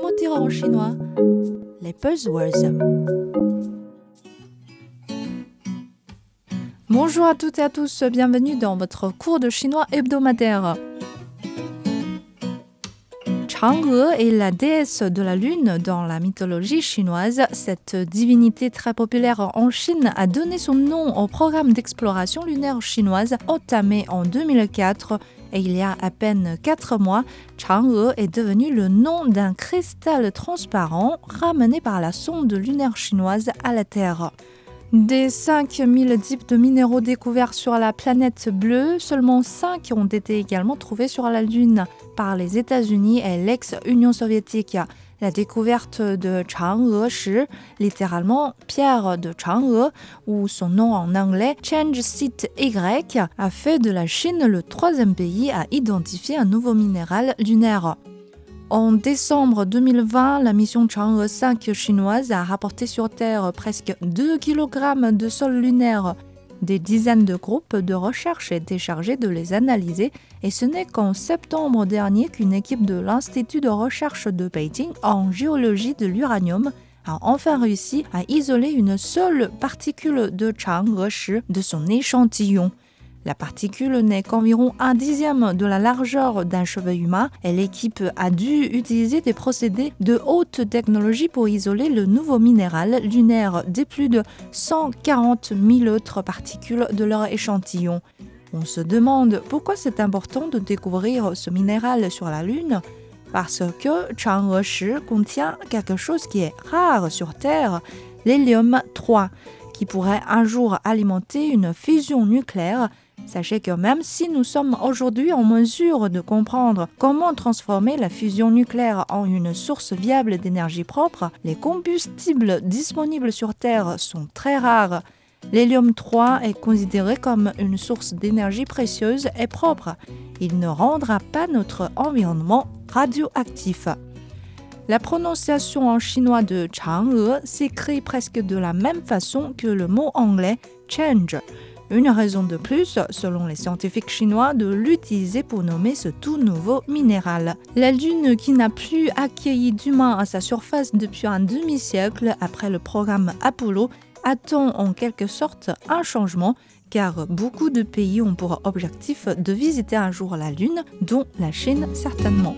Comment dire en chinois Les buzzwords. Bonjour à toutes et à tous, bienvenue dans votre cours de chinois hebdomadaire. Chang'e est la déesse de la lune dans la mythologie chinoise. Cette divinité très populaire en Chine a donné son nom au programme d'exploration lunaire chinoise entamé en 2004 et il y a à peine 4 mois, Chang'e est devenu le nom d'un cristal transparent ramené par la sonde lunaire chinoise à la Terre. Des 5000 types de minéraux découverts sur la planète bleue, seulement 5 ont été également trouvés sur la Lune par les États-Unis et l'ex-Union soviétique. La découverte de Chang'e littéralement pierre de Chang'e, ou son nom en anglais Change Site Y, a fait de la Chine le troisième pays à identifier un nouveau minéral lunaire. En décembre 2020, la mission Chang'e 5 chinoise a rapporté sur Terre presque 2 kg de sol lunaire. Des dizaines de groupes de recherche étaient chargés de les analyser et ce n'est qu'en septembre dernier qu'une équipe de l'Institut de recherche de Beijing en géologie de l'uranium a enfin réussi à isoler une seule particule de Chang'e de son échantillon. La particule n'est qu'environ un dixième de la largeur d'un cheveu humain et l'équipe a dû utiliser des procédés de haute technologie pour isoler le nouveau minéral lunaire des plus de 140 000 autres particules de leur échantillon. On se demande pourquoi c'est important de découvrir ce minéral sur la Lune parce que Chang'e contient quelque chose qui est rare sur Terre, l'hélium 3, qui pourrait un jour alimenter une fusion nucléaire Sachez que même si nous sommes aujourd'hui en mesure de comprendre comment transformer la fusion nucléaire en une source viable d'énergie propre, les combustibles disponibles sur Terre sont très rares. L'hélium 3 est considéré comme une source d'énergie précieuse et propre. Il ne rendra pas notre environnement radioactif. La prononciation en chinois de Chang'e s'écrit presque de la même façon que le mot anglais change. Une raison de plus, selon les scientifiques chinois, de l'utiliser pour nommer ce tout nouveau minéral. La Lune, qui n'a plus accueilli d'humains à sa surface depuis un demi-siècle après le programme Apollo, attend en quelque sorte un changement car beaucoup de pays ont pour objectif de visiter un jour la Lune, dont la Chine certainement.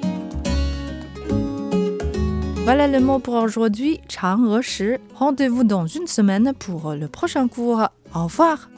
Voilà le mot pour aujourd'hui, Chang'e Shi. Rendez-vous dans une semaine pour le prochain cours. Au revoir